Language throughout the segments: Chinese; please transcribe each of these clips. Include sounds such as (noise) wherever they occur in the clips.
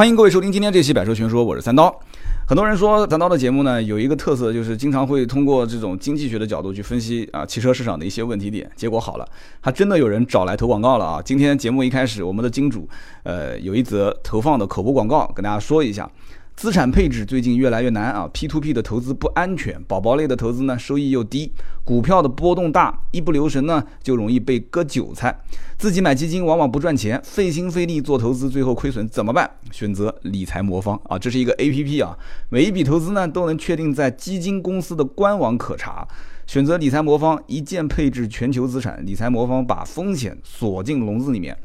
欢迎各位收听今天这期《百车全说》，我是三刀。很多人说三刀的节目呢有一个特色，就是经常会通过这种经济学的角度去分析啊汽车市场的一些问题点。结果好了，还真的有人找来投广告了啊！今天节目一开始，我们的金主呃有一则投放的口播广告，跟大家说一下。资产配置最近越来越难啊，P to P 的投资不安全，宝宝类的投资呢收益又低，股票的波动大，一不留神呢就容易被割韭菜。自己买基金往往不赚钱，费心费力做投资，最后亏损怎么办？选择理财魔方啊，这是一个 A P P 啊，每一笔投资呢都能确定在基金公司的官网可查。选择理财魔方，一键配置全球资产，理财魔方把风险锁进笼子里面。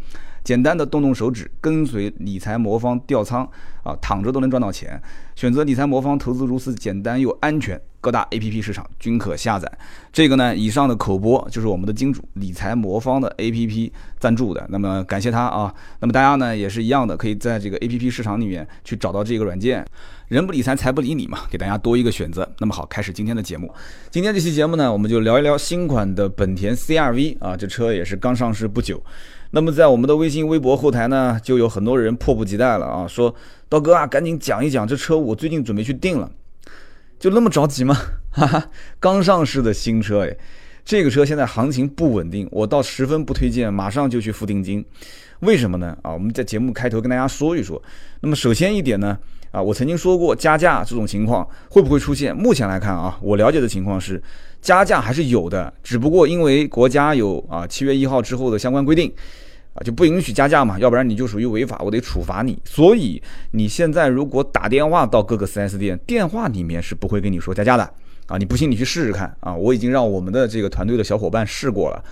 简单的动动手指，跟随理财魔方调仓啊，躺着都能赚到钱。选择理财魔方投资如此简单又安全，各大 A P P 市场均可下载。这个呢，以上的口播就是我们的金主理财魔方的 A P P 赞助的。那么感谢他啊。那么大家呢也是一样的，可以在这个 A P P 市场里面去找到这个软件。人不理财，财不理你嘛，给大家多一个选择。那么好，开始今天的节目。今天这期节目呢，我们就聊一聊新款的本田 C R V 啊，这车也是刚上市不久。那么在我们的微信、微博后台呢，就有很多人迫不及待了啊，说刀哥啊，赶紧讲一讲这车，我最近准备去订了，就那么着急吗？哈哈，刚上市的新车哎，这个车现在行情不稳定，我倒十分不推荐马上就去付定金，为什么呢？啊，我们在节目开头跟大家说一说。那么首先一点呢。啊，我曾经说过加价这种情况会不会出现？目前来看啊，我了解的情况是加价还是有的，只不过因为国家有啊七月一号之后的相关规定，啊就不允许加价嘛，要不然你就属于违法，我得处罚你。所以你现在如果打电话到各个 4S 店，电话里面是不会跟你说加价的啊，你不信你去试试看啊，我已经让我们的这个团队的小伙伴试过了，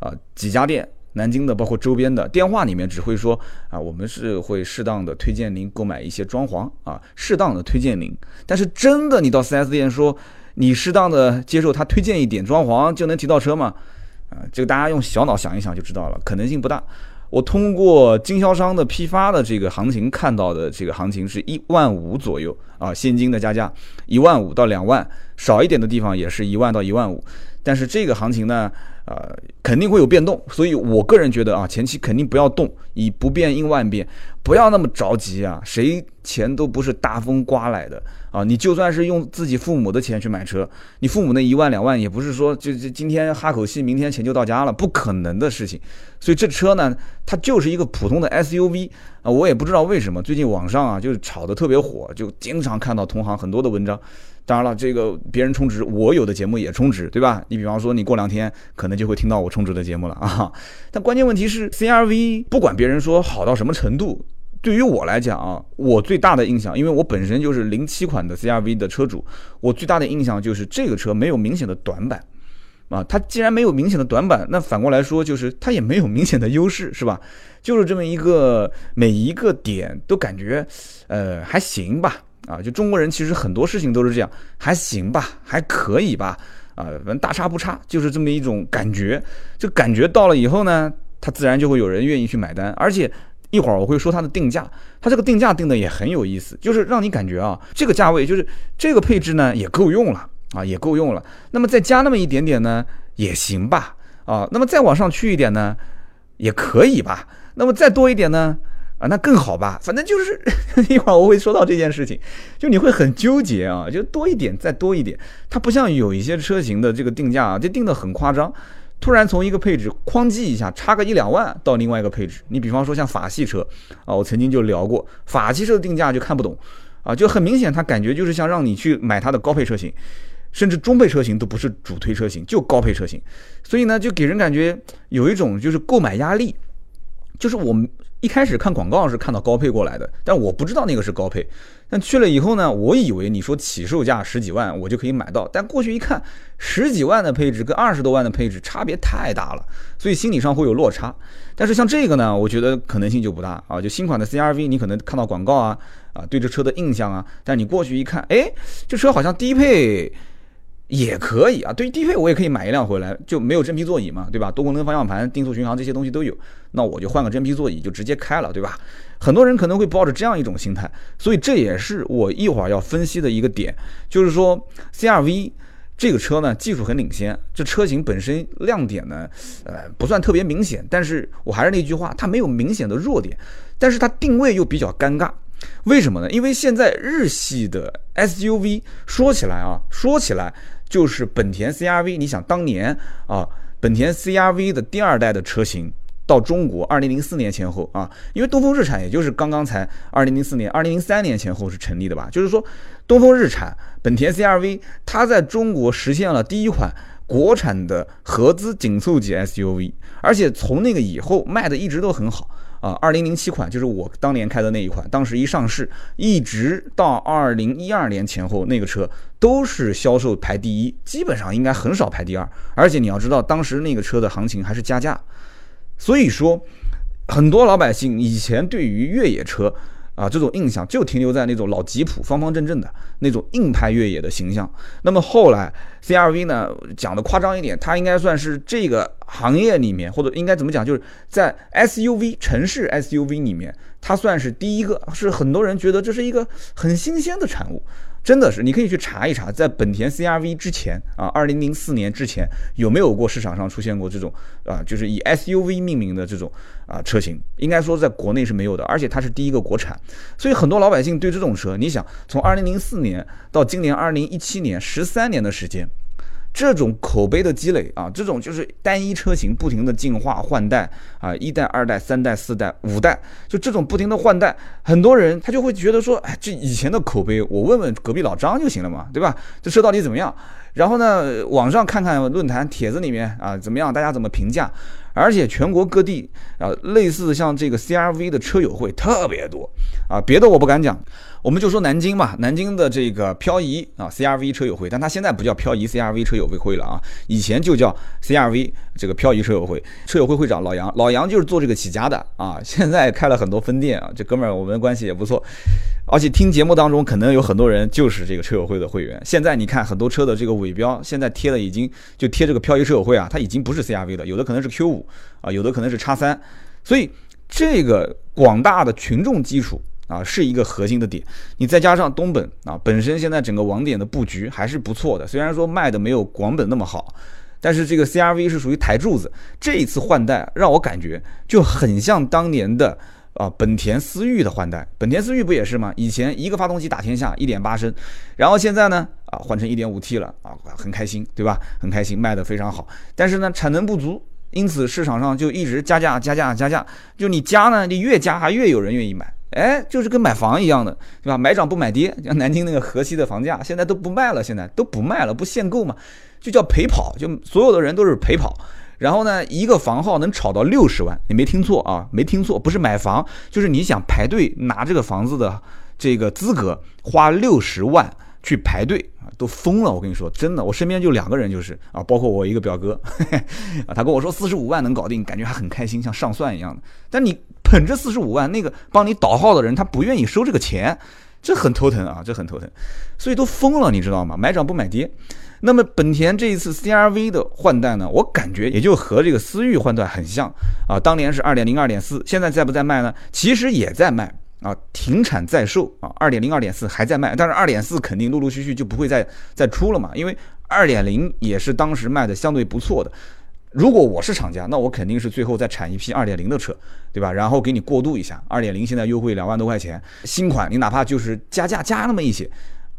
啊几家店。南京的，包括周边的，电话里面只会说啊，我们是会适当的推荐您购买一些装潢啊，适当的推荐您。但是真的，你到 4S 店说你适当的接受他推荐一点装潢就能提到车吗？啊，这个大家用小脑想一想就知道了，可能性不大。我通过经销商的批发的这个行情看到的这个行情是一万五左右啊，现金的加价一万五到两万，少一点的地方也是一万到一万五。但是这个行情呢？呃，肯定会有变动，所以我个人觉得啊，前期肯定不要动，以不变应万变，不要那么着急啊。谁钱都不是大风刮来的啊，你就算是用自己父母的钱去买车，你父母那一万两万也不是说就就今天哈口气，明天钱就到家了，不可能的事情。所以这车呢，它就是一个普通的 SUV 啊，我也不知道为什么最近网上啊就是炒得特别火，就经常看到同行很多的文章。当然了，这个别人充值，我有的节目也充值，对吧？你比方说，你过两天可能就会听到我充值的节目了啊。(laughs) 但关键问题是，CRV 不管别人说好到什么程度，对于我来讲啊，我最大的印象，因为我本身就是零七款的 CRV 的车主，我最大的印象就是这个车没有明显的短板啊。它既然没有明显的短板，那反过来说就是它也没有明显的优势，是吧？就是这么一个每一个点都感觉，呃，还行吧。啊，就中国人其实很多事情都是这样，还行吧，还可以吧，啊，反正大差不差，就是这么一种感觉。这感觉到了以后呢，它自然就会有人愿意去买单。而且一会儿我会说它的定价，它这个定价定的也很有意思，就是让你感觉啊，这个价位就是这个配置呢也够用了啊，也够用了。那么再加那么一点点呢也行吧，啊，那么再往上去一点呢也可以吧，那么再多一点呢？啊，那更好吧，反正就是 (laughs) 一会儿我会说到这件事情，就你会很纠结啊，就多一点再多一点，它不像有一些车型的这个定价啊，就定的很夸张，突然从一个配置哐叽一下差个一两万到另外一个配置，你比方说像法系车啊，我曾经就聊过法系车的定价就看不懂啊，就很明显它感觉就是像让你去买它的高配车型，甚至中配车型都不是主推车型，就高配车型，所以呢就给人感觉有一种就是购买压力，就是我们。一开始看广告是看到高配过来的，但我不知道那个是高配。但去了以后呢，我以为你说起售价十几万我就可以买到，但过去一看，十几万的配置跟二十多万的配置差别太大了，所以心理上会有落差。但是像这个呢，我觉得可能性就不大啊。就新款的 CRV，你可能看到广告啊啊，对这车的印象啊，但你过去一看，哎，这车好像低配。也可以啊，对于低配我也可以买一辆回来，就没有真皮座椅嘛，对吧？多功能方向盘、定速巡航这些东西都有，那我就换个真皮座椅就直接开了，对吧？很多人可能会抱着这样一种心态，所以这也是我一会儿要分析的一个点，就是说 CRV 这个车呢技术很领先，这车型本身亮点呢，呃不算特别明显，但是我还是那句话，它没有明显的弱点，但是它定位又比较尴尬。为什么呢？因为现在日系的 SUV 说起来啊，说起来就是本田 CRV。你想当年啊，本田 CRV 的第二代的车型到中国，二零零四年前后啊，因为东风日产也就是刚刚才二零零四年、二零零三年前后是成立的吧？就是说，东风日产本田 CRV 它在中国实现了第一款国产的合资紧凑级 SUV，而且从那个以后卖的一直都很好。啊，二零零七款就是我当年开的那一款，当时一上市，一直到二零一二年前后，那个车都是销售排第一，基本上应该很少排第二。而且你要知道，当时那个车的行情还是加价，所以说很多老百姓以前对于越野车。啊，这种印象就停留在那种老吉普方方正正的那种硬派越野的形象。那么后来 CRV 呢，讲的夸张一点，它应该算是这个行业里面，或者应该怎么讲，就是在 SUV 城市 SUV 里面，它算是第一个，是很多人觉得这是一个很新鲜的产物。真的是，你可以去查一查，在本田 CRV 之前啊，二零零四年之前有没有过市场上出现过这种啊，就是以 SUV 命名的这种啊车型？应该说在国内是没有的，而且它是第一个国产，所以很多老百姓对这种车，你想从二零零四年到今年二零一七年，十三年的时间。这种口碑的积累啊，这种就是单一车型不停的进化换代啊，一代、二代、三代、四代、五代，就这种不停的换代，很多人他就会觉得说，哎，这以前的口碑，我问问隔壁老张就行了嘛，对吧？这车到底怎么样？然后呢，网上看看论坛帖子里面啊，怎么样？大家怎么评价？而且全国各地啊，类似像这个 CRV 的车友会特别多啊，别的我不敢讲。我们就说南京嘛，南京的这个漂移啊，CRV 车友会，但它现在不叫漂移 CRV 车友会了啊，以前就叫 CRV 这个漂移车友会，车友会会长老杨，老杨就是做这个起家的啊，现在开了很多分店啊，这哥们儿我们关系也不错，而且听节目当中可能有很多人就是这个车友会的会员。现在你看很多车的这个尾标，现在贴的已经就贴这个漂移车友会啊，它已经不是 CRV 了，有的可能是 Q 五啊，有的可能是叉三，所以这个广大的群众基础。啊，是一个核心的点。你再加上东本啊，本身现在整个网点的布局还是不错的，虽然说卖的没有广本那么好，但是这个 CRV 是属于台柱子。这一次换代让我感觉就很像当年的啊本田思域的换代。本田思域不也是吗？以前一个发动机打天下，一点八升，然后现在呢啊换成一点五 T 了啊，很开心，对吧？很开心，卖的非常好。但是呢产能不足，因此市场上就一直加价加价加价。就你加呢，你越加还越有人愿意买。哎，就是跟买房一样的，对吧？买涨不买跌，像南京那个河西的房价，现在都不卖了，现在都不卖了，不限购嘛，就叫陪跑，就所有的人都是陪跑。然后呢，一个房号能炒到六十万，你没听错啊，没听错，不是买房，就是你想排队拿这个房子的这个资格，花六十万去排队啊。都疯了，我跟你说，真的，我身边就两个人，就是啊，包括我一个表哥，(laughs) 啊，他跟我说四十五万能搞定，感觉还很开心，像上算一样的。但你捧着四十五万，那个帮你导号的人他不愿意收这个钱，这很头疼啊，这很头疼，所以都疯了，你知道吗？买涨不买跌。那么本田这一次 CRV 的换代呢，我感觉也就和这个思域换代很像啊，当年是二点零、二点四，现在在不在卖呢？其实也在卖。啊，停产在售啊，二点零、二点四还在卖，但是二点四肯定陆陆续续就不会再再出了嘛，因为二点零也是当时卖的相对不错的。如果我是厂家，那我肯定是最后再产一批二点零的车，对吧？然后给你过渡一下，二点零现在优惠两万多块钱，新款你哪怕就是加价加那么一些。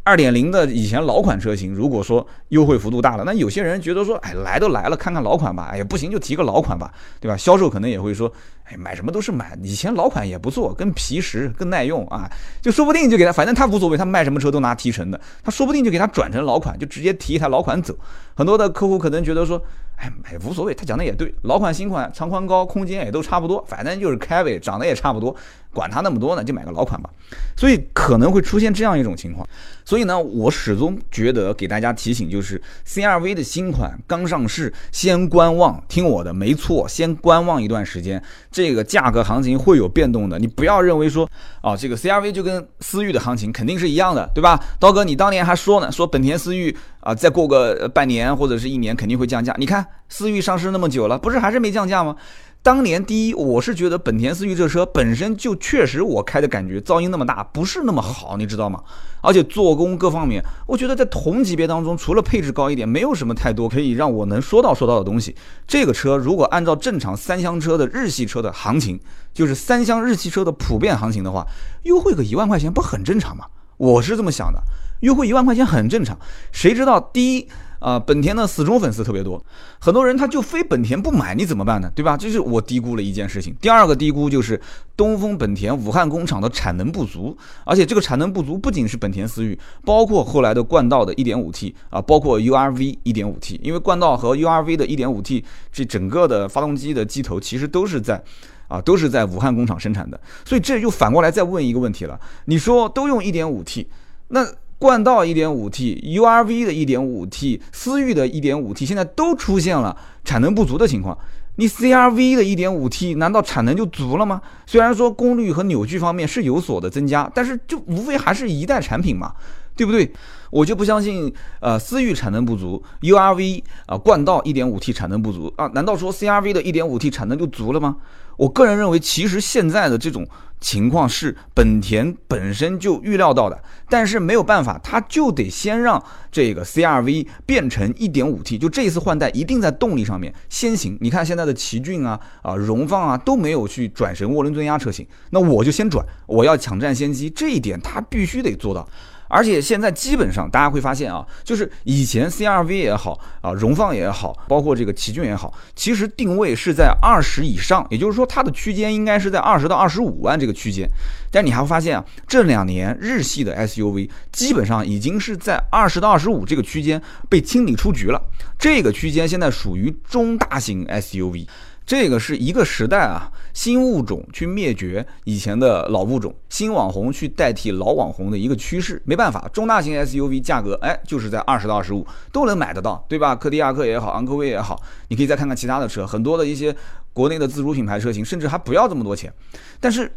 二点零的以前老款车型，如果说优惠幅度大了，那有些人觉得说，哎，来都来了，看看老款吧，哎呀，不行就提个老款吧，对吧？销售可能也会说，哎，买什么都是买，以前老款也不错，更皮实，更耐用啊，就说不定就给他，反正他无所谓，他卖什么车都拿提成的，他说不定就给他转成老款，就直接提一台老款走。很多的客户可能觉得说，哎，买无所谓，他讲的也对，老款新款长宽高空间也都差不多，反正就是开呗，长得也差不多。管他那么多呢，就买个老款吧。所以可能会出现这样一种情况。所以呢，我始终觉得给大家提醒就是 CRV 的新款刚上市，先观望，听我的，没错，先观望一段时间。这个价格行情会有变动的，你不要认为说啊，这个 CRV 就跟思域的行情肯定是一样的，对吧？刀哥，你当年还说呢，说本田思域啊，再过个半年或者是一年肯定会降价。你看思域上市那么久了，不是还是没降价吗？当年第一，我是觉得本田思域这车本身就确实我开的感觉噪音那么大，不是那么好，你知道吗？而且做工各方面，我觉得在同级别当中，除了配置高一点，没有什么太多可以让我能说到说到的东西。这个车如果按照正常三厢车的日系车的行情，就是三厢日系车的普遍行情的话，优惠个一万块钱不很正常吗？我是这么想的，优惠一万块钱很正常。谁知道第一？啊，本田的死忠粉丝特别多，很多人他就非本田不买，你怎么办呢？对吧？这是我低估了一件事情。第二个低估就是东风本田武汉工厂的产能不足，而且这个产能不足不仅是本田思域，包括后来的冠道的 1.5T 啊，包括 URV 1.5T，因为冠道和 URV 的 1.5T 这整个的发动机的机头其实都是在啊都是在武汉工厂生产的，所以这就反过来再问一个问题了，你说都用 1.5T，那？冠道 1.5T，URV 的 1.5T，思域的 1.5T，现在都出现了产能不足的情况。你 CRV 的 1.5T 难道产能就足了吗？虽然说功率和扭矩方面是有所的增加，但是就无非还是一代产品嘛，对不对？我就不相信，呃，思域产能不足，URV 啊，冠道 1.5T 产能不足啊，难道说 CRV 的 1.5T 产能就足了吗？我个人认为，其实现在的这种。情况是本田本身就预料到的，但是没有办法，他就得先让这个 CRV 变成 1.5T，就这一次换代一定在动力上面先行。你看现在的奇骏啊、啊荣放啊都没有去转神涡轮增压车型，那我就先转，我要抢占先机，这一点他必须得做到。而且现在基本上大家会发现啊，就是以前 CRV 也好啊，荣放也好，包括这个奇骏也好，其实定位是在二十以上，也就是说它的区间应该是在二十到二十五万这个区间。但你还会发现啊，这两年日系的 SUV 基本上已经是在二十到二十五这个区间被清理出局了，这个区间现在属于中大型 SUV。这个是一个时代啊，新物种去灭绝以前的老物种，新网红去代替老网红的一个趋势。没办法，中大型 SUV 价格，哎，就是在二十到二十五都能买得到，对吧？柯迪亚克也好，昂科威也好，你可以再看看其他的车，很多的一些国内的自主品牌车型，甚至还不要这么多钱。但是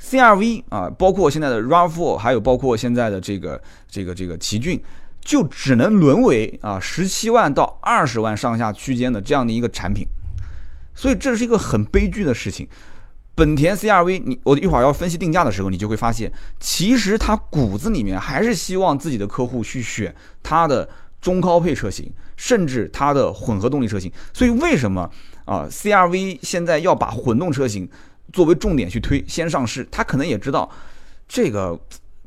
CRV 啊，包括现在的 RAV4，还有包括现在的这个这个这个奇骏，就只能沦为啊十七万到二十万上下区间的这样的一个产品。所以这是一个很悲剧的事情。本田 CRV，你我一会儿要分析定价的时候，你就会发现，其实它骨子里面还是希望自己的客户去选它的中高配车型，甚至它的混合动力车型。所以为什么啊 CRV 现在要把混动车型作为重点去推，先上市？他可能也知道这个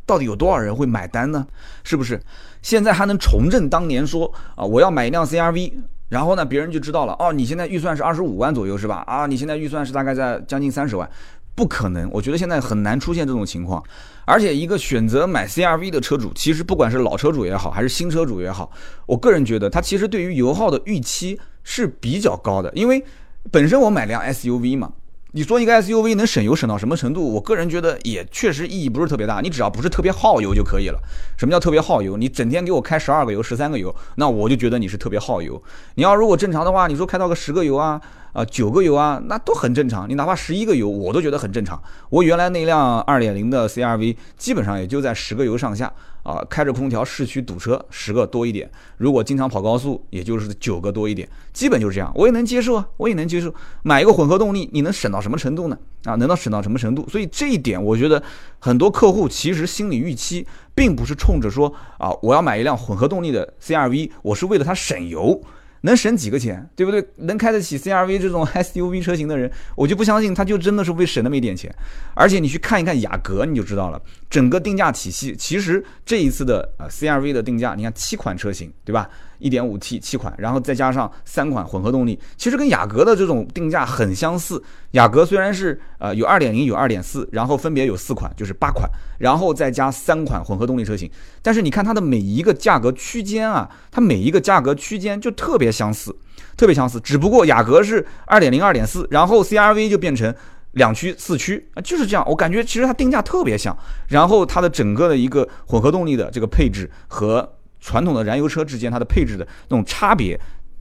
到底有多少人会买单呢？是不是？现在还能重振当年说啊，我要买一辆 CRV。然后呢，别人就知道了哦，你现在预算是二十五万左右是吧？啊，你现在预算是大概在将近三十万，不可能，我觉得现在很难出现这种情况。而且一个选择买 CRV 的车主，其实不管是老车主也好，还是新车主也好，我个人觉得他其实对于油耗的预期是比较高的，因为本身我买辆 SUV 嘛。你说一个 SUV 能省油省到什么程度？我个人觉得也确实意义不是特别大。你只要不是特别耗油就可以了。什么叫特别耗油？你整天给我开十二个油、十三个油，那我就觉得你是特别耗油。你要如果正常的话，你说开到个十个油啊。啊，九个油啊，那都很正常。你哪怕十一个油，我都觉得很正常。我原来那辆二点零的 CRV，基本上也就在十个油上下啊，开着空调市区堵车十个多一点。如果经常跑高速，也就是九个多一点，基本就是这样，我也能接受啊，我也能接受。买一个混合动力，你能省到什么程度呢？啊，能到省到什么程度？所以这一点，我觉得很多客户其实心理预期，并不是冲着说啊，我要买一辆混合动力的 CRV，我是为了它省油。能省几个钱，对不对？能开得起 CRV 这种 (laughs) SUV 车型的人，我就不相信他就真的是为省那么一点钱。而且你去看一看雅阁，你就知道了，整个定价体系，其实这一次的呃 CRV 的定价，你看七款车型，对吧？一点五 T 七款，然后再加上三款混合动力，其实跟雅阁的这种定价很相似。雅阁虽然是呃有二点零有二点四，然后分别有四款，就是八款，然后再加三款混合动力车型，但是你看它的每一个价格区间啊，它每一个价格区间就特别相似，特别相似。只不过雅阁是二点零二点四，然后 CRV 就变成两驱四驱啊，就是这样。我感觉其实它定价特别像，然后它的整个的一个混合动力的这个配置和。传统的燃油车之间它的配置的那种差别，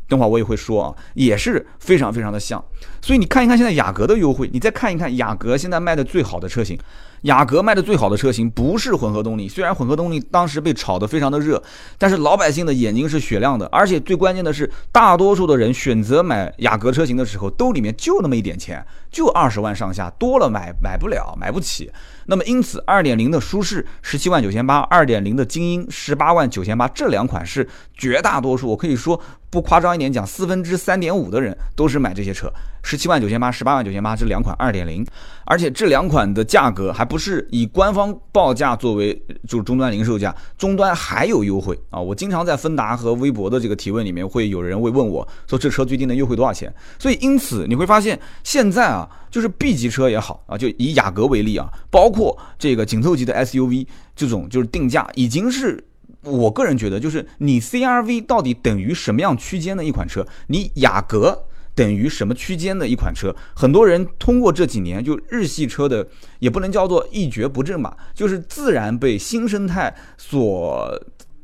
等会儿我也会说啊，也是非常非常的像。所以你看一看现在雅阁的优惠，你再看一看雅阁现在卖的最好的车型，雅阁卖的最好的车型不是混合动力，虽然混合动力当时被炒得非常的热，但是老百姓的眼睛是雪亮的，而且最关键的是，大多数的人选择买雅阁车型的时候，兜里面就那么一点钱，就二十万上下，多了买买不了，买不起。那么因此，二点零的舒适十七万九千八，二点零的精英十八万九千八，这两款是绝大多数，我可以说不夸张一点讲，四分之三点五的人都是买这些车。十七万九千八，十八万九千八，这两款二点零，而且这两款的价格还不是以官方报价作为就是终端零售价，终端还有优惠啊！我经常在芬达和微博的这个提问里面，会有人会问我说这车最近能优惠多少钱？所以因此你会发现现在啊，就是 B 级车也好啊，就以雅阁为例啊，包括这个紧凑级的 SUV 这种就是定价已经是我个人觉得就是你 CRV 到底等于什么样区间的一款车？你雅阁。等于什么区间的一款车？很多人通过这几年就日系车的，也不能叫做一蹶不振吧，就是自然被新生态所，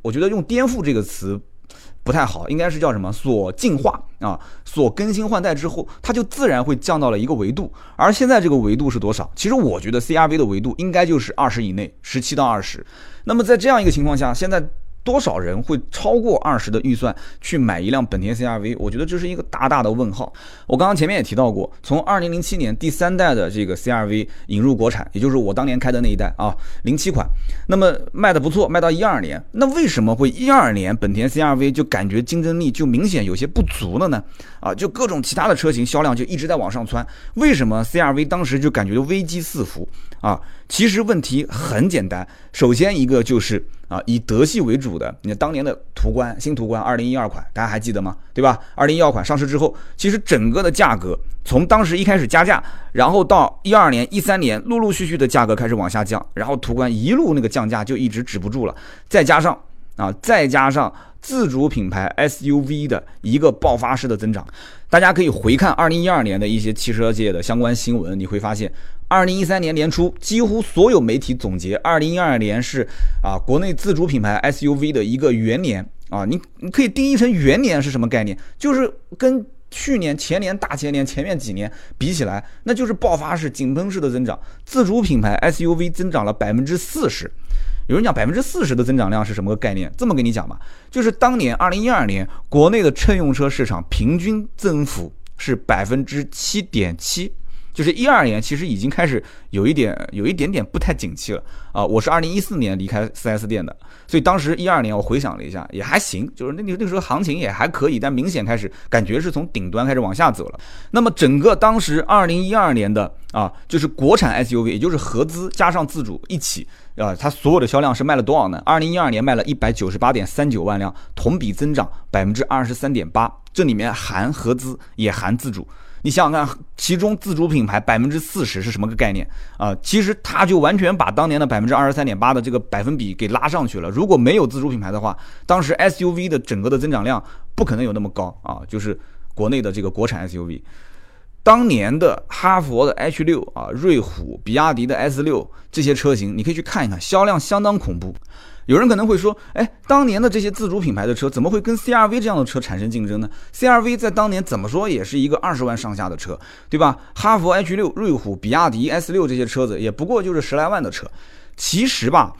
我觉得用颠覆这个词不太好，应该是叫什么？所进化啊，所更新换代之后，它就自然会降到了一个维度。而现在这个维度是多少？其实我觉得 CRV 的维度应该就是二十以内，十七到二十。那么在这样一个情况下，现在。多少人会超过二十的预算去买一辆本田 CRV？我觉得这是一个大大的问号。我刚刚前面也提到过，从二零零七年第三代的这个 CRV 引入国产，也就是我当年开的那一代啊，零七款，那么卖的不错，卖到一二年，那为什么会一二年本田 CRV 就感觉竞争力就明显有些不足了呢？啊，就各种其他的车型销量就一直在往上窜，为什么 CRV 当时就感觉危机四伏啊？其实问题很简单，首先一个就是啊，以德系为主的，你看当年的途观、新途观二零一二款，大家还记得吗？对吧？二零一二款上市之后，其实整个的价格从当时一开始加价，然后到一二年、一三年，陆陆续续的价格开始往下降，然后途观一路那个降价就一直止不住了，再加上啊，再加上。自主品牌 SUV 的一个爆发式的增长，大家可以回看二零一二年的一些汽车界的相关新闻，你会发现，二零一三年年初，几乎所有媒体总结，二零一二年是啊国内自主品牌 SUV 的一个元年啊，你你可以定义成元年是什么概念？就是跟去年、前年、大前年、前面几年比起来，那就是爆发式、井喷式的增长，自主品牌 SUV 增长了百分之四十。有人讲百分之四十的增长量是什么个概念？这么跟你讲吧，就是当年二零一二年国内的乘用车市场平均增幅是百分之七点七。就是一二年，其实已经开始有一点，有一点点不太景气了啊！我是二零一四年离开 4S 店的，所以当时一二年我回想了一下，也还行，就是那那个时候行情也还可以，但明显开始感觉是从顶端开始往下走了。那么整个当时二零一二年的啊，就是国产 SUV，也就是合资加上自主一起啊，它所有的销量是卖了多少呢？二零一二年卖了一百九十八点三九万辆，同比增长百分之二十三点八，这里面含合资也含自主。你想想看，其中自主品牌百分之四十是什么个概念啊？其实它就完全把当年的百分之二十三点八的这个百分比给拉上去了。如果没有自主品牌的话，当时 SUV 的整个的增长量不可能有那么高啊！就是国内的这个国产 SUV，当年的哈佛的 H 六啊、瑞虎、比亚迪的 S 六这些车型，你可以去看一看，销量相当恐怖。有人可能会说，哎，当年的这些自主品牌的车怎么会跟 CRV 这样的车产生竞争呢？CRV 在当年怎么说也是一个二十万上下的车，对吧？哈弗 H 六、瑞虎、比亚迪 S 六这些车子也不过就是十来万的车。其实吧，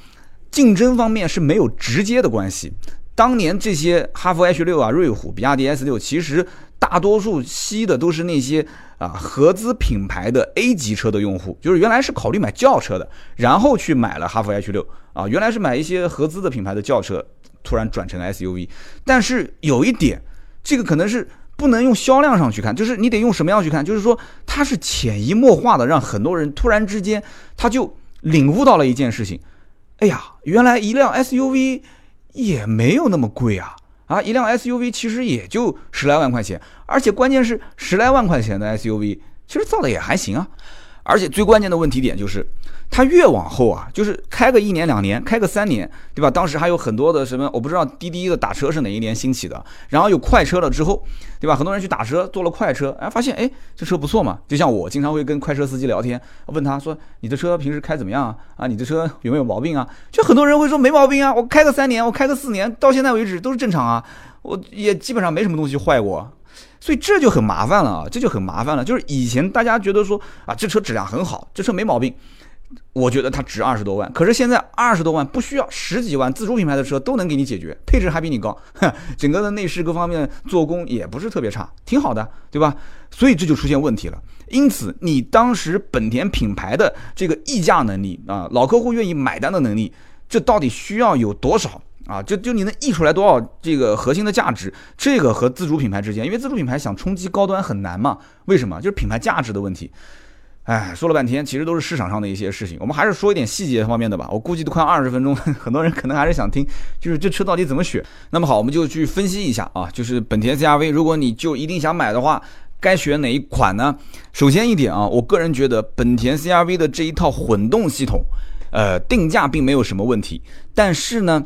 竞争方面是没有直接的关系。当年这些哈弗 H 六啊、瑞虎、比亚迪 S 六，其实大多数吸的都是那些啊合资品牌的 A 级车的用户，就是原来是考虑买轿车的，然后去买了哈弗 H 六啊，原来是买一些合资的品牌的轿车，突然转成 SUV。但是有一点，这个可能是不能用销量上去看，就是你得用什么样去看？就是说它是潜移默化的，让很多人突然之间他就领悟到了一件事情：哎呀，原来一辆 SUV。也没有那么贵啊啊！一辆 SUV 其实也就十来万块钱，而且关键是十来万块钱的 SUV，其实造的也还行啊。而且最关键的问题点就是。它越往后啊，就是开个一年两年，开个三年，对吧？当时还有很多的什么，我不知道滴滴的打车是哪一年兴起的，然后有快车了之后，对吧？很多人去打车，坐了快车，哎，发现哎，这车不错嘛。就像我经常会跟快车司机聊天，问他说：“你的车平时开怎么样啊？啊，你的车有没有毛病啊？”就很多人会说没毛病啊，我开个三年，我开个四年，到现在为止都是正常啊，我也基本上没什么东西坏过。所以这就很麻烦了啊，这就很麻烦了。就是以前大家觉得说啊，这车质量很好，这车没毛病。我觉得它值二十多万。可是现在二十多万不需要十几万，自主品牌的车都能给你解决，配置还比你高，(laughs) 整个的内饰各方面做工也不是特别差，挺好的，对吧？所以这就出现问题了。因此，你当时本田品牌的这个溢价能力啊，老客户愿意买单的能力，这到底需要有多少？啊，就就你能溢出来多少这个核心的价值？这个和自主品牌之间，因为自主品牌想冲击高端很难嘛？为什么？就是品牌价值的问题。哎，说了半天，其实都是市场上的一些事情。我们还是说一点细节方面的吧。我估计都快二十分钟，(laughs) 很多人可能还是想听，就是这车到底怎么选。那么好，我们就去分析一下啊，就是本田 CRV，如果你就一定想买的话，该选哪一款呢？首先一点啊，我个人觉得本田 CRV 的这一套混动系统，呃，定价并没有什么问题，但是呢。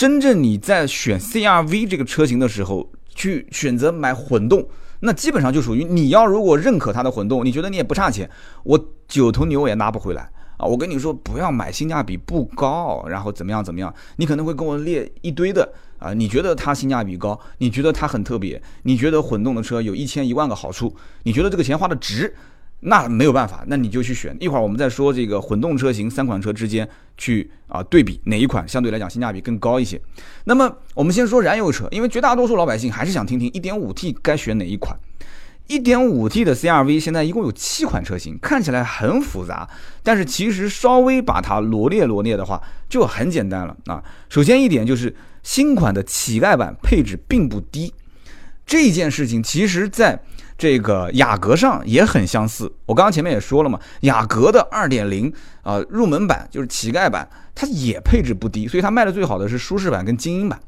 真正你在选 CRV 这个车型的时候，去选择买混动，那基本上就属于你要如果认可它的混动，你觉得你也不差钱，我九头牛也拉不回来啊！我跟你说，不要买性价比不高，然后怎么样怎么样，你可能会跟我列一堆的啊，你觉得它性价比高，你觉得它很特别，你觉得混动的车有一千一万个好处，你觉得这个钱花的值。那没有办法，那你就去选。一会儿我们再说这个混动车型三款车之间去啊对比哪一款相对来讲性价比更高一些。那么我们先说燃油车，因为绝大多数老百姓还是想听听 1.5T 该选哪一款。1.5T 的 CRV 现在一共有七款车型，看起来很复杂，但是其实稍微把它罗列罗列的话就很简单了啊。首先一点就是新款的乞丐版配置并不低，这件事情其实在。这个雅阁上也很相似，我刚刚前面也说了嘛，雅阁的二点零啊入门版就是乞丐版，它也配置不低，所以它卖的最好的是舒适版跟精英版。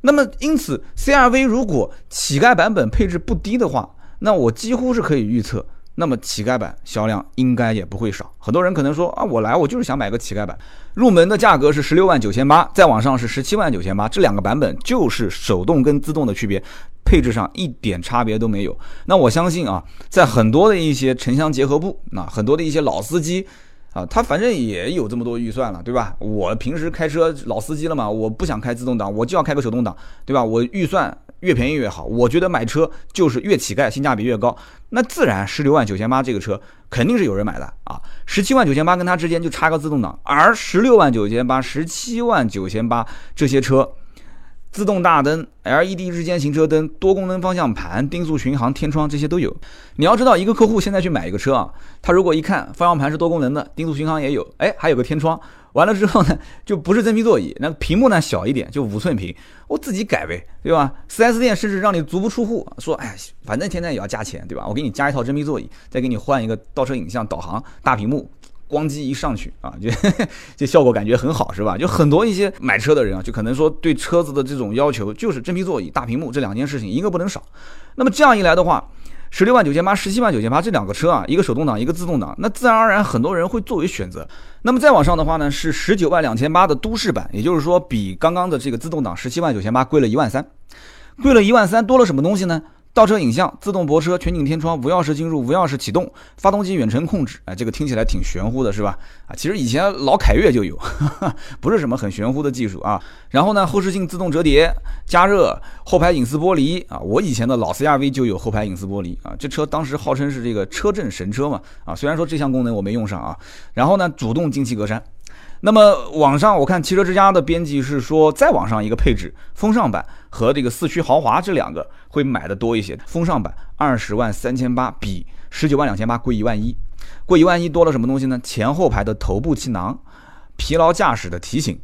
那么因此，CRV 如果乞丐版本配置不低的话，那我几乎是可以预测，那么乞丐版销量应该也不会少。很多人可能说啊，我来我就是想买个乞丐版，入门的价格是十六万九千八，再往上是十七万九千八，这两个版本就是手动跟自动的区别。配置上一点差别都没有。那我相信啊，在很多的一些城乡结合部，那很多的一些老司机啊，他反正也有这么多预算了，对吧？我平时开车老司机了嘛，我不想开自动挡，我就要开个手动挡，对吧？我预算越便宜越好。我觉得买车就是越乞丐，性价比越高。那自然十六万九千八这个车肯定是有人买的啊。十七万九千八跟它之间就差个自动挡，而十六万九千八、十七万九千八这些车。自动大灯、LED 日间行车灯、多功能方向盘、定速巡航、天窗这些都有。你要知道，一个客户现在去买一个车啊，他如果一看方向盘是多功能的，定速巡航也有，哎，还有个天窗，完了之后呢，(laughs) 就不是真皮座椅，那屏幕呢小一点，就五寸屏，我自己改呗，对吧？4S 店甚至让你足不出户，说，哎，反正现在也要加钱，对吧？我给你加一套真皮座椅，再给你换一个倒车影像、导航、大屏幕。光机一上去啊，就 (laughs) 这效果感觉很好，是吧？就很多一些买车的人啊，就可能说对车子的这种要求就是真皮座椅、大屏幕这两件事情一个不能少。那么这样一来的话，十六万九千八、十七万九千八这两个车啊，一个手动挡，一个自动挡，那自然而然很多人会作为选择。那么再往上的话呢，是十九万两千八的都市版，也就是说比刚刚的这个自动挡十七万九千八贵了一万三，贵了一万三，多了什么东西呢？倒车影像、自动泊车、全景天窗、无钥匙进入、无钥匙启动、发动机远程控制，哎，这个听起来挺玄乎的，是吧？啊，其实以前老凯越就有，(laughs) 不是什么很玄乎的技术啊。然后呢，后视镜自动折叠、加热、后排隐私玻璃啊，我以前的老 CRV 就有后排隐私玻璃啊。这车当时号称是这个车震神车嘛，啊，虽然说这项功能我没用上啊。然后呢，主动进气格栅。那么网上我看汽车之家的编辑是说，再往上一个配置，风尚版和这个四驱豪华这两个会买的多一些。风尚版二十万三千八，比十九万两千八贵一万一，贵一万一多了什么东西呢？前后排的头部气囊、疲劳驾驶的提醒，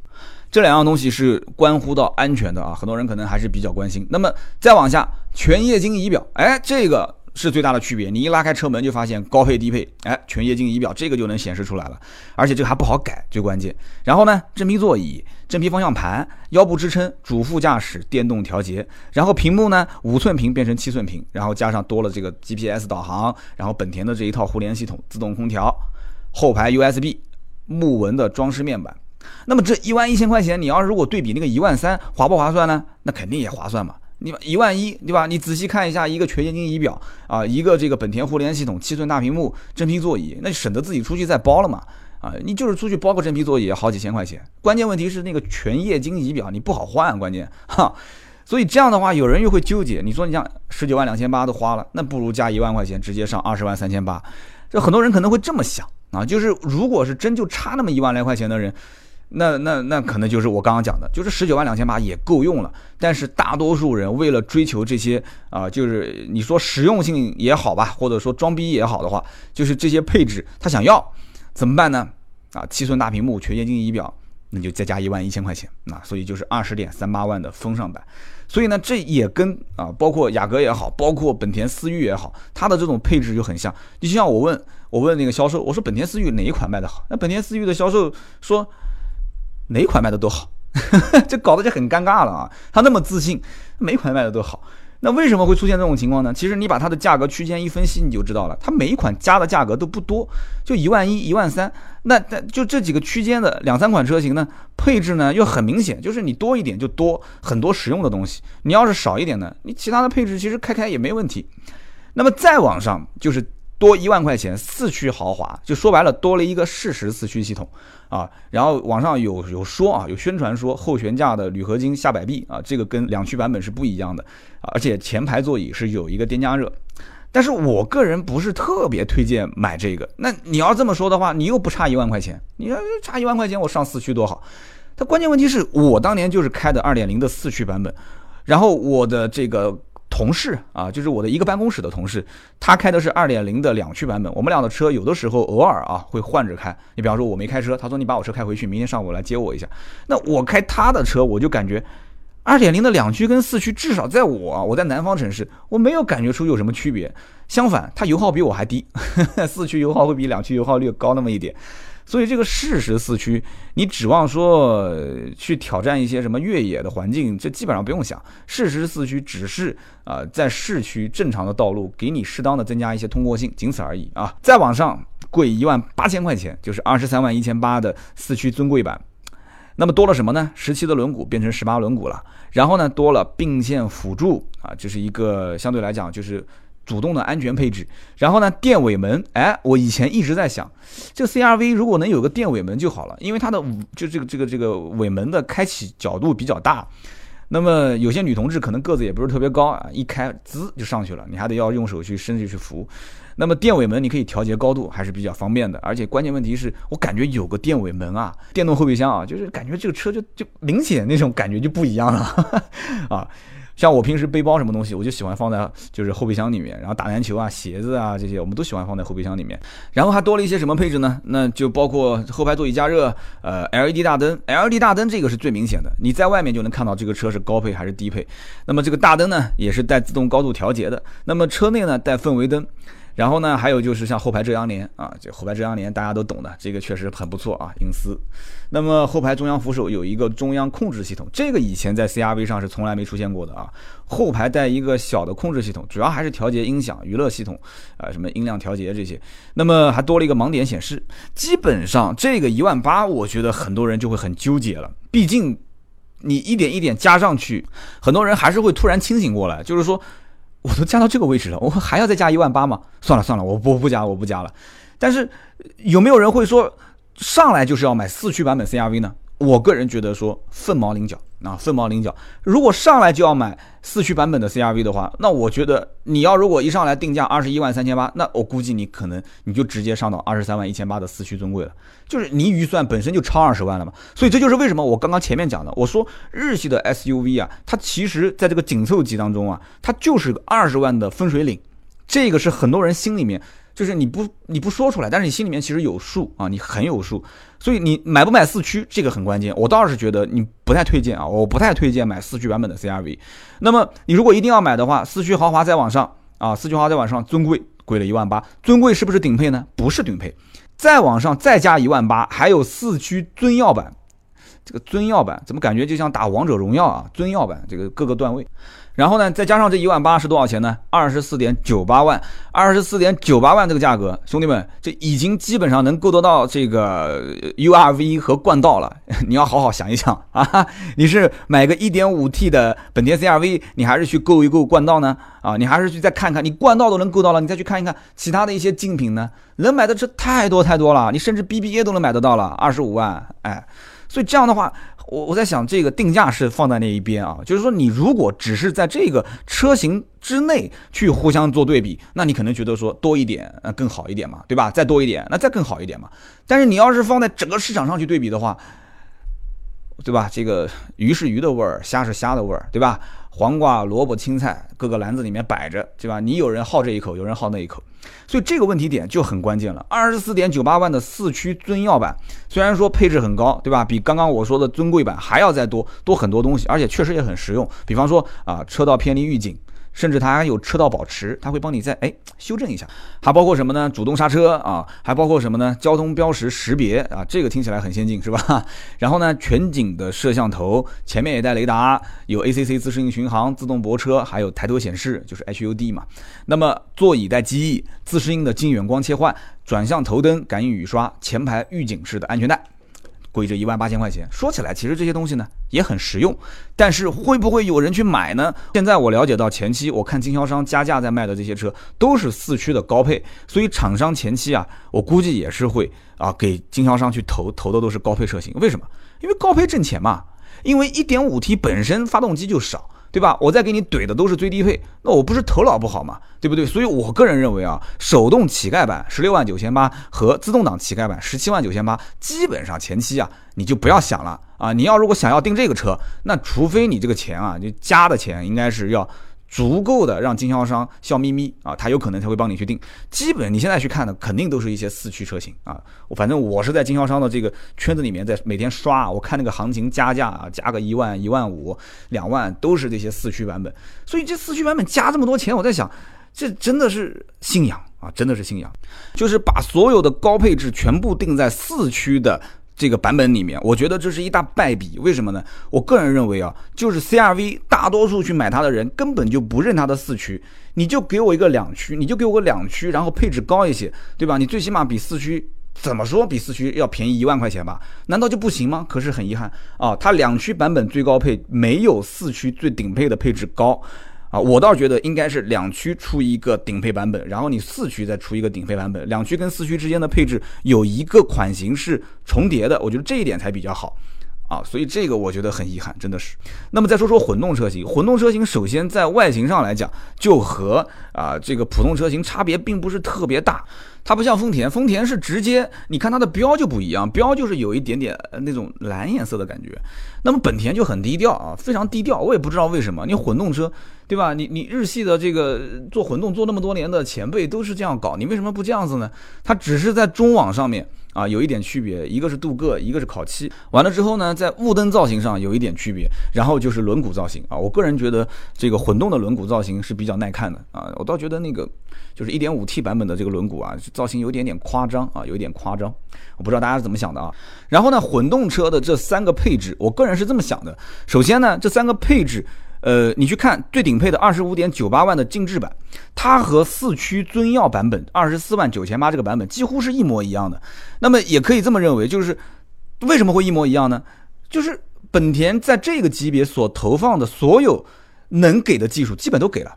这两样东西是关乎到安全的啊，很多人可能还是比较关心。那么再往下，全液晶仪表，哎，这个。是最大的区别。你一拉开车门就发现高配低配，哎，全液晶仪表这个就能显示出来了，而且这个还不好改，最关键。然后呢，真皮座椅、真皮方向盘、腰部支撑、主副驾驶电动调节，然后屏幕呢五寸屏变成七寸屏，然后加上多了这个 GPS 导航，然后本田的这一套互联系统、自动空调、后排 USB、木纹的装饰面板。那么这一万一千块钱，你要如果对比那个一万三，划不划算呢？那肯定也划算嘛。你一万一对吧？你仔细看一下，一个全液晶仪表啊，一个这个本田互联系统，七寸大屏幕，真皮座椅，那省得自己出去再包了嘛啊！你就是出去包个真皮座椅，好几千块钱。关键问题是那个全液晶仪表你不好换，关键哈。所以这样的话，有人又会纠结。你说你像十九万两千八都花了，那不如加一万块钱，直接上二十万三千八。这很多人可能会这么想啊，就是如果是真就差那么一万来块钱的人，那那那可能就是我刚刚讲的，就是十九万两千八也够用了。但是大多数人为了追求这些啊，就是你说实用性也好吧，或者说装逼也好的话，就是这些配置他想要怎么办呢？啊，七寸大屏幕、全液晶仪表，那就再加一万一千块钱，那所以就是二十点三八万的风尚版。所以呢，这也跟啊，包括雅阁也好，包括本田思域也好，它的这种配置就很像。就像我问，我问那个销售，我说本田思域哪一款卖得好？那本田思域的销售说，哪款卖的都好，(laughs) 这搞得就很尴尬了啊。他那么自信，每款卖的都好。那为什么会出现这种情况呢？其实你把它的价格区间一分析，你就知道了。它每一款加的价格都不多，就一万一、一万三。那那就这几个区间的两三款车型呢，配置呢又很明显，就是你多一点就多很多实用的东西。你要是少一点呢，你其他的配置其实开开也没问题。那么再往上就是。多一万块钱，四驱豪华，就说白了多了一个适时四驱系统啊。然后网上有有说啊，有宣传说后悬架的铝合金下摆臂啊，这个跟两驱版本是不一样的，而且前排座椅是有一个电加热。但是我个人不是特别推荐买这个。那你要这么说的话，你又不差一万块钱，你要差一万块钱我上四驱多好。它关键问题是我当年就是开的二点零的四驱版本，然后我的这个。同事啊，就是我的一个办公室的同事，他开的是二点零的两驱版本。我们俩的车有的时候偶尔啊会换着开。你比方说我没开车，他说你把我车开回去，明天上午来接我一下。那我开他的车，我就感觉二点零的两驱跟四驱，至少在我我在南方城市，我没有感觉出有什么区别。相反，它油耗比我还低，(laughs) 四驱油耗会比两驱油耗略高那么一点。所以这个适时四驱，你指望说去挑战一些什么越野的环境，这基本上不用想。适时四驱只是啊，在市区正常的道路给你适当的增加一些通过性，仅此而已啊。再往上贵一万八千块钱，就是二十三万一千八的四驱尊贵版。那么多了什么呢？十七的轮毂变成十八轮毂了，然后呢多了并线辅助啊，这是一个相对来讲就是。主动的安全配置，然后呢，电尾门，哎，我以前一直在想，这个 CRV 如果能有个电尾门就好了，因为它的就这个这个这个尾门的开启角度比较大，那么有些女同志可能个子也不是特别高啊，一开滋就上去了，你还得要用手去伸进去扶。那么电尾门你可以调节高度，还是比较方便的，而且关键问题是我感觉有个电尾门啊，电动后备箱啊，就是感觉这个车就就明显那种感觉就不一样了 (laughs) 啊。像我平时背包什么东西，我就喜欢放在就是后备箱里面，然后打篮球啊、鞋子啊这些，我们都喜欢放在后备箱里面。然后还多了一些什么配置呢？那就包括后排座椅加热，呃，LED 大灯，LED 大灯这个是最明显的，你在外面就能看到这个车是高配还是低配。那么这个大灯呢，也是带自动高度调节的。那么车内呢带氛围灯。然后呢，还有就是像后排遮阳帘啊，这后排遮阳帘大家都懂的，这个确实很不错啊，隐私。那么后排中央扶手有一个中央控制系统，这个以前在 CRV 上是从来没出现过的啊。后排带一个小的控制系统，主要还是调节音响、娱乐系统啊，什么音量调节这些。那么还多了一个盲点显示。基本上这个一万八，我觉得很多人就会很纠结了，毕竟你一点一点加上去，很多人还是会突然清醒过来，就是说。我都加到这个位置了，我还要再加一万八吗？算了算了，我不不加，我不加了。但是有没有人会说上来就是要买四驱版本 CRV 呢？我个人觉得说凤毛麟角啊，凤毛麟角。如果上来就要买四驱版本的 CRV 的话，那我觉得你要如果一上来定价二十一万三千八，那我估计你可能你就直接上到二十三万一千八的四驱尊贵了，就是你预算本身就超二十万了嘛。所以这就是为什么我刚刚前面讲的，我说日系的 SUV 啊，它其实在这个紧凑级当中啊，它就是个二十万的分水岭，这个是很多人心里面。就是你不你不说出来，但是你心里面其实有数啊，你很有数，所以你买不买四驱这个很关键。我倒是觉得你不太推荐啊，我不太推荐买四驱版本的 CRV。那么你如果一定要买的话，四驱豪华再往上啊，四驱豪华再往上，尊贵贵了一万八，尊贵是不是顶配呢？不是顶配，再往上再加一万八，还有四驱尊耀版。这个尊耀版怎么感觉就像打王者荣耀啊？尊耀版这个各个段位。然后呢，再加上这一万八是多少钱呢？二十四点九八万，二十四点九八万这个价格，兄弟们，这已经基本上能够得到这个 URV 和冠道了。(laughs) 你要好好想一想啊，你是买个一点五 T 的本田 CRV，你还是去购一购冠道呢？啊，你还是去再看看，你冠道都能够到了，你再去看一看其他的一些竞品呢？能买的车太多太多了，你甚至 BBA 都能买得到了，二十五万，哎，所以这样的话。我我在想，这个定价是放在那一边啊，就是说你如果只是在这个车型之内去互相做对比，那你可能觉得说多一点呃更好一点嘛，对吧？再多一点，那再更好一点嘛。但是你要是放在整个市场上去对比的话，对吧？这个鱼是鱼的味儿，虾是虾的味儿，对吧？黄瓜、萝卜、青菜，各个篮子里面摆着，对吧？你有人好这一口，有人好那一口，所以这个问题点就很关键了。二十四点九八万的四驱尊耀版，虽然说配置很高，对吧？比刚刚我说的尊贵版还要再多多很多东西，而且确实也很实用。比方说啊，车道偏离预警。甚至它还有车道保持，它会帮你再哎修正一下，还包括什么呢？主动刹车啊，还包括什么呢？交通标识识别啊，这个听起来很先进是吧？(laughs) 然后呢，全景的摄像头，前面也带雷达，有 ACC 自适应巡航、自动泊车，还有抬头显示，就是 HUD 嘛。那么座椅带记忆、自适应的近远光切换、转向头灯、感应雨刷、前排预警式的安全带。贵这一万八千块钱，说起来其实这些东西呢也很实用，但是会不会有人去买呢？现在我了解到前期我看经销商加价在卖的这些车都是四驱的高配，所以厂商前期啊，我估计也是会啊给经销商去投投的都是高配车型，为什么？因为高配挣钱嘛，因为一点五 T 本身发动机就少。对吧？我再给你怼的都是最低配，那我不是头脑不好嘛？对不对？所以我个人认为啊，手动乞丐版十六万九千八和自动挡乞丐版十七万九千八，基本上前期啊你就不要想了啊！你要如果想要订这个车，那除非你这个钱啊，就加的钱应该是要。足够的让经销商笑眯眯啊，他有可能才会帮你去定。基本你现在去看的，肯定都是一些四驱车型啊。反正我是在经销商的这个圈子里面，在每天刷，我看那个行情加价啊，加个一万、一万五、两万，都是这些四驱版本。所以这四驱版本加这么多钱，我在想，这真的是信仰啊，真的是信仰，就是把所有的高配置全部定在四驱的。这个版本里面，我觉得这是一大败笔。为什么呢？我个人认为啊，就是 CRV 大多数去买它的人根本就不认它的四驱，你就给我一个两驱，你就给我个两驱，然后配置高一些，对吧？你最起码比四驱怎么说比四驱要便宜一万块钱吧？难道就不行吗？可是很遗憾啊，它两驱版本最高配没有四驱最顶配的配置高。啊，我倒觉得应该是两驱出一个顶配版本，然后你四驱再出一个顶配版本，两驱跟四驱之间的配置有一个款型是重叠的，我觉得这一点才比较好。啊，所以这个我觉得很遗憾，真的是。那么再说说混动车型，混动车型首先在外形上来讲，就和啊这个普通车型差别并不是特别大。它不像丰田，丰田是直接，你看它的标就不一样，标就是有一点点那种蓝颜色的感觉。那么本田就很低调啊，非常低调。我也不知道为什么，你混动车，对吧？你你日系的这个做混动做那么多年的前辈都是这样搞，你为什么不这样子呢？它只是在中网上面。啊，有一点区别，一个是镀铬，一个是烤漆。完了之后呢，在雾灯造型上有一点区别，然后就是轮毂造型啊。我个人觉得这个混动的轮毂造型是比较耐看的啊。我倒觉得那个就是 1.5T 版本的这个轮毂啊，造型有点点夸张啊，有点夸张。我不知道大家是怎么想的啊。然后呢，混动车的这三个配置，我个人是这么想的。首先呢，这三个配置。呃，你去看最顶配的二十五点九八万的静置版，它和四驱尊耀版本二十四万九千八这个版本几乎是一模一样的。那么也可以这么认为，就是为什么会一模一样呢？就是本田在这个级别所投放的所有能给的技术基本都给了。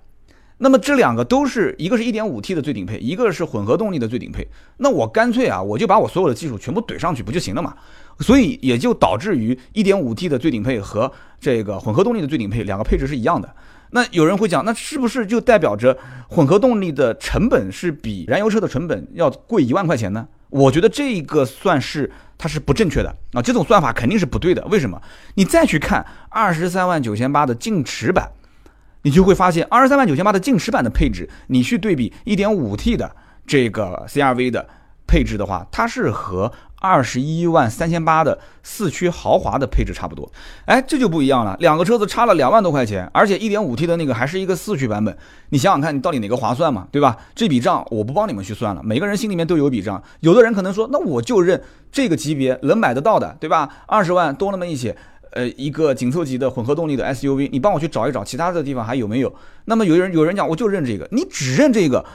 那么这两个都是一个是一点五 T 的最顶配，一个是混合动力的最顶配。那我干脆啊，我就把我所有的技术全部怼上去不就行了嘛？所以也就导致于一点五 T 的最顶配和这个混合动力的最顶配两个配置是一样的。那有人会讲，那是不是就代表着混合动力的成本是比燃油车的成本要贵一万块钱呢？我觉得这个算是它是不正确的啊，这种算法肯定是不对的。为什么？你再去看二十三万九千八的劲驰版。你就会发现，二十三万九千八的劲驰版的配置，你去对比一点五 T 的这个 CRV 的配置的话，它是和二十一万三千八的四驱豪华的配置差不多。哎，这就不一样了，两个车子差了两万多块钱，而且一点五 T 的那个还是一个四驱版本。你想想看，你到底哪个划算嘛？对吧？这笔账我不帮你们去算了，每个人心里面都有笔账。有的人可能说，那我就认这个级别能买得到的，对吧？二十万多那么一些。呃，一个紧凑级的混合动力的 SUV，你帮我去找一找，其他的地方还有没有？那么有人有人讲，我就认这个，你只认这个，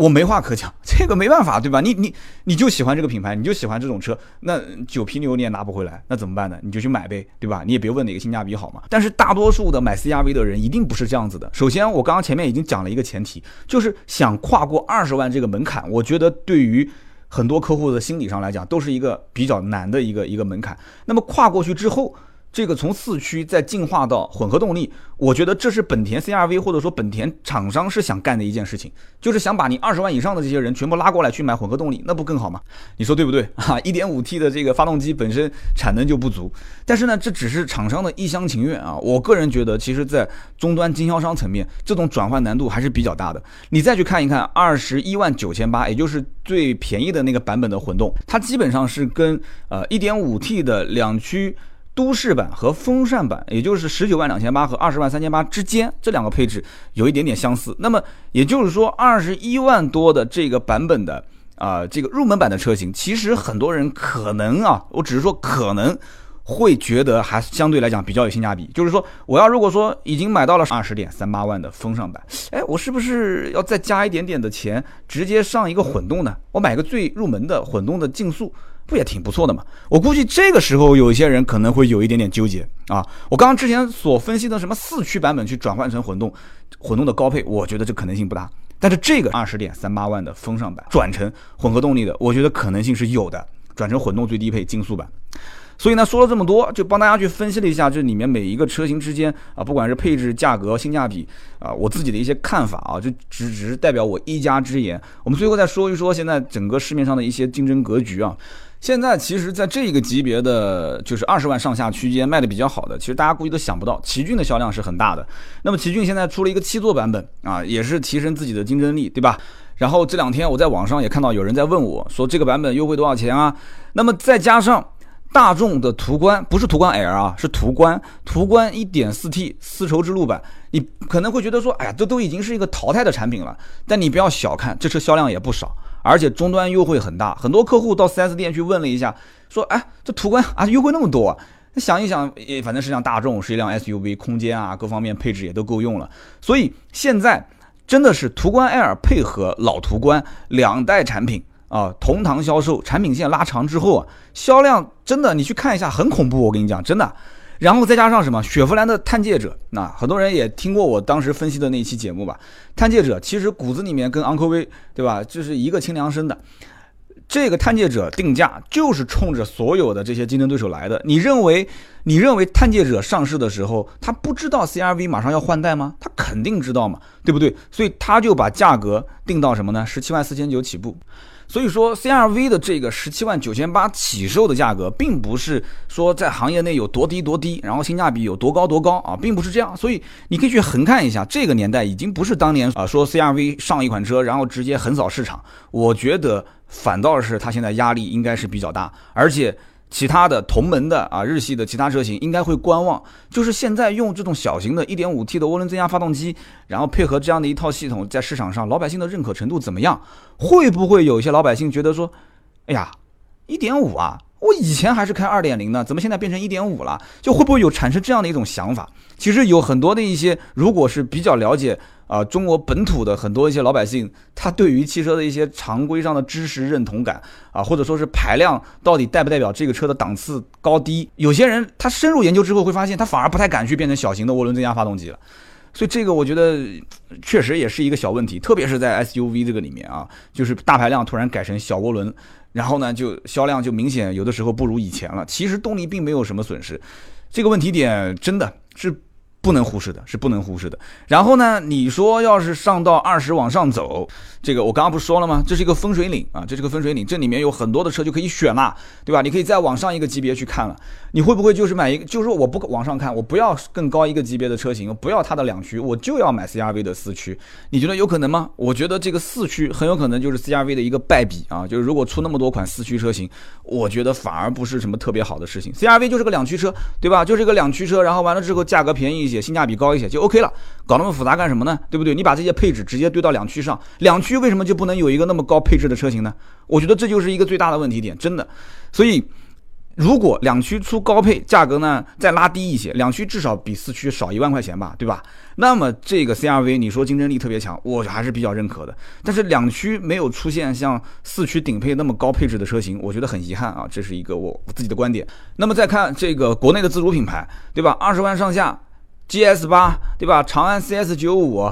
我没话可讲，(laughs) 这个没办法，对吧？你你你就喜欢这个品牌，你就喜欢这种车，那九皮牛你也拿不回来，那怎么办呢？你就去买呗，对吧？你也别问哪个性价比好嘛。但是大多数的买 CRV 的人一定不是这样子的。首先，我刚刚前面已经讲了一个前提，就是想跨过二十万这个门槛，我觉得对于很多客户的心理上来讲，都是一个比较难的一个一个门槛。那么跨过去之后，这个从四驱再进化到混合动力，我觉得这是本田 CRV 或者说本田厂商是想干的一件事情，就是想把你二十万以上的这些人全部拉过来去买混合动力，那不更好吗？你说对不对 (laughs) 啊？一点五 T 的这个发动机本身产能就不足，但是呢，这只是厂商的一厢情愿啊。我个人觉得，其实，在终端经销商层面，这种转换难度还是比较大的。你再去看一看二十一万九千八，也就是最便宜的那个版本的混动，它基本上是跟呃一点五 T 的两驱。都市版和风尚版，也就是十九万两千八和二十万三千八之间这两个配置有一点点相似。那么也就是说，二十一万多的这个版本的啊，这个入门版的车型，其实很多人可能啊，我只是说可能会觉得还相对来讲比较有性价比。就是说，我要如果说已经买到了二十点三八万的风尚版，哎，我是不是要再加一点点的钱，直接上一个混动呢？我买个最入门的混动的竞速。不也挺不错的嘛？我估计这个时候有一些人可能会有一点点纠结啊。我刚刚之前所分析的什么四驱版本去转换成混动，混动的高配，我觉得这可能性不大。但是这个二十点三八万的风尚版转成混合动力的，我觉得可能性是有的，转成混动最低配竞速版。所以呢，说了这么多，就帮大家去分析了一下这里面每一个车型之间啊，不管是配置、价格、性价比啊，我自己的一些看法啊，就只只是代表我一家之言。我们最后再说一说现在整个市面上的一些竞争格局啊。现在其实，在这个级别的，就是二十万上下区间卖的比较好的，其实大家估计都想不到，奇骏的销量是很大的。那么奇骏现在出了一个七座版本啊，也是提升自己的竞争力，对吧？然后这两天我在网上也看到有人在问我说，这个版本优惠多少钱啊？那么再加上大众的途观，不是途观 L 啊，是途观，途观一点四 T 丝绸之路版，你可能会觉得说，哎呀，这都已经是一个淘汰的产品了。但你不要小看这车销量也不少。而且终端优惠很大，很多客户到 4S 店去问了一下，说：“哎，这途观啊，优惠那么多。”那想一想，也反正是辆大众，是一辆 SUV，空间啊，各方面配置也都够用了。所以现在真的是途观 L 配合老途观两代产品啊，同堂销售，产品线拉长之后啊，销量真的你去看一下，很恐怖。我跟你讲，真的。然后再加上什么雪佛兰的探界者，那很多人也听过我当时分析的那一期节目吧。探界者其实骨子里面跟昂科威，对吧，就是一个亲娘生的。这个探界者定价就是冲着所有的这些竞争对手来的。你认为，你认为探界者上市的时候，他不知道 CRV 马上要换代吗？他肯定知道嘛，对不对？所以他就把价格定到什么呢？十七万四千九起步。所以说，CRV 的这个十七万九千八起售的价格，并不是说在行业内有多低多低，然后性价比有多高多高啊，并不是这样。所以你可以去横看一下，这个年代已经不是当年啊说 CRV 上一款车，然后直接横扫市场。我觉得反倒是它现在压力应该是比较大，而且。其他的同门的啊，日系的其他车型应该会观望。就是现在用这种小型的 1.5T 的涡轮增压发动机，然后配合这样的一套系统，在市场上老百姓的认可程度怎么样？会不会有一些老百姓觉得说，哎呀，1.5啊？我以前还是开二点零呢，怎么现在变成一点五了？就会不会有产生这样的一种想法？其实有很多的一些，如果是比较了解啊中国本土的很多一些老百姓，他对于汽车的一些常规上的知识认同感啊，或者说是排量到底代不代表这个车的档次高低？有些人他深入研究之后会发现，他反而不太敢去变成小型的涡轮增压发动机了。所以这个我觉得确实也是一个小问题，特别是在 SUV 这个里面啊，就是大排量突然改成小涡轮。然后呢，就销量就明显有的时候不如以前了。其实动力并没有什么损失，这个问题点真的是。不能忽视的，是不能忽视的。然后呢，你说要是上到二十往上走，这个我刚刚不是说了吗？这是一个分水岭啊，这是个分水岭，这里面有很多的车就可以选了，对吧？你可以再往上一个级别去看了。你会不会就是买一个？就是我不往上看，我不要更高一个级别的车型，我不要它的两驱，我就要买 CRV 的四驱。你觉得有可能吗？我觉得这个四驱很有可能就是 CRV 的一个败笔啊。就是如果出那么多款四驱车型，我觉得反而不是什么特别好的事情。CRV 就是个两驱车，对吧？就是一个两驱车，然后完了之后价格便宜一。些性价比高一些就 OK 了，搞那么复杂干什么呢？对不对？你把这些配置直接堆到两驱上，两驱为什么就不能有一个那么高配置的车型呢？我觉得这就是一个最大的问题点，真的。所以，如果两驱出高配，价格呢再拉低一些，两驱至少比四驱少一万块钱吧，对吧？那么这个 CRV 你说竞争力特别强，我还是比较认可的。但是两驱没有出现像四驱顶配那么高配置的车型，我觉得很遗憾啊，这是一个我自己的观点。那么再看这个国内的自主品牌，对吧？二十万上下。GS 八对吧？长安 CS 九五，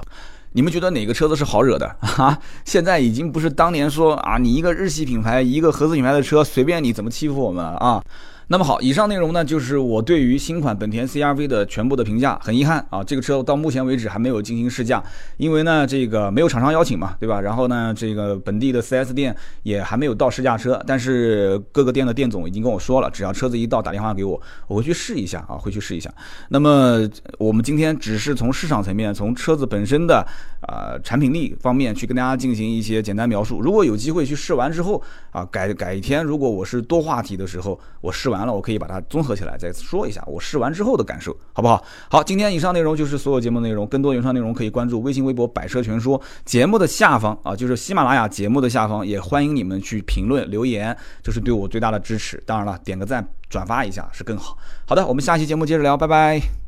你们觉得哪个车子是好惹的 (laughs) 啊？现在已经不是当年说啊，你一个日系品牌，一个合资品牌的车，随便你怎么欺负我们啊？那么好，以上内容呢，就是我对于新款本田 CRV 的全部的评价。很遗憾啊，这个车到目前为止还没有进行试驾，因为呢，这个没有厂商邀请嘛，对吧？然后呢，这个本地的 4S 店也还没有到试驾车，但是各个店的店总已经跟我说了，只要车子一到，打电话给我，我会去试一下啊，会去试一下。那么我们今天只是从市场层面，从车子本身的啊产品力方面去跟大家进行一些简单描述。如果有机会去试完之后啊，改改一天，如果我是多话题的时候，我试完。完了，我可以把它综合起来再说一下我试完之后的感受，好不好？好，今天以上内容就是所有节目内容，更多原创内容可以关注微信、微博“百车全说”。节目的下方啊，就是喜马拉雅节目的下方，也欢迎你们去评论留言，这是对我最大的支持。当然了，点个赞、转发一下是更好。好的，我们下期节目接着聊，拜拜。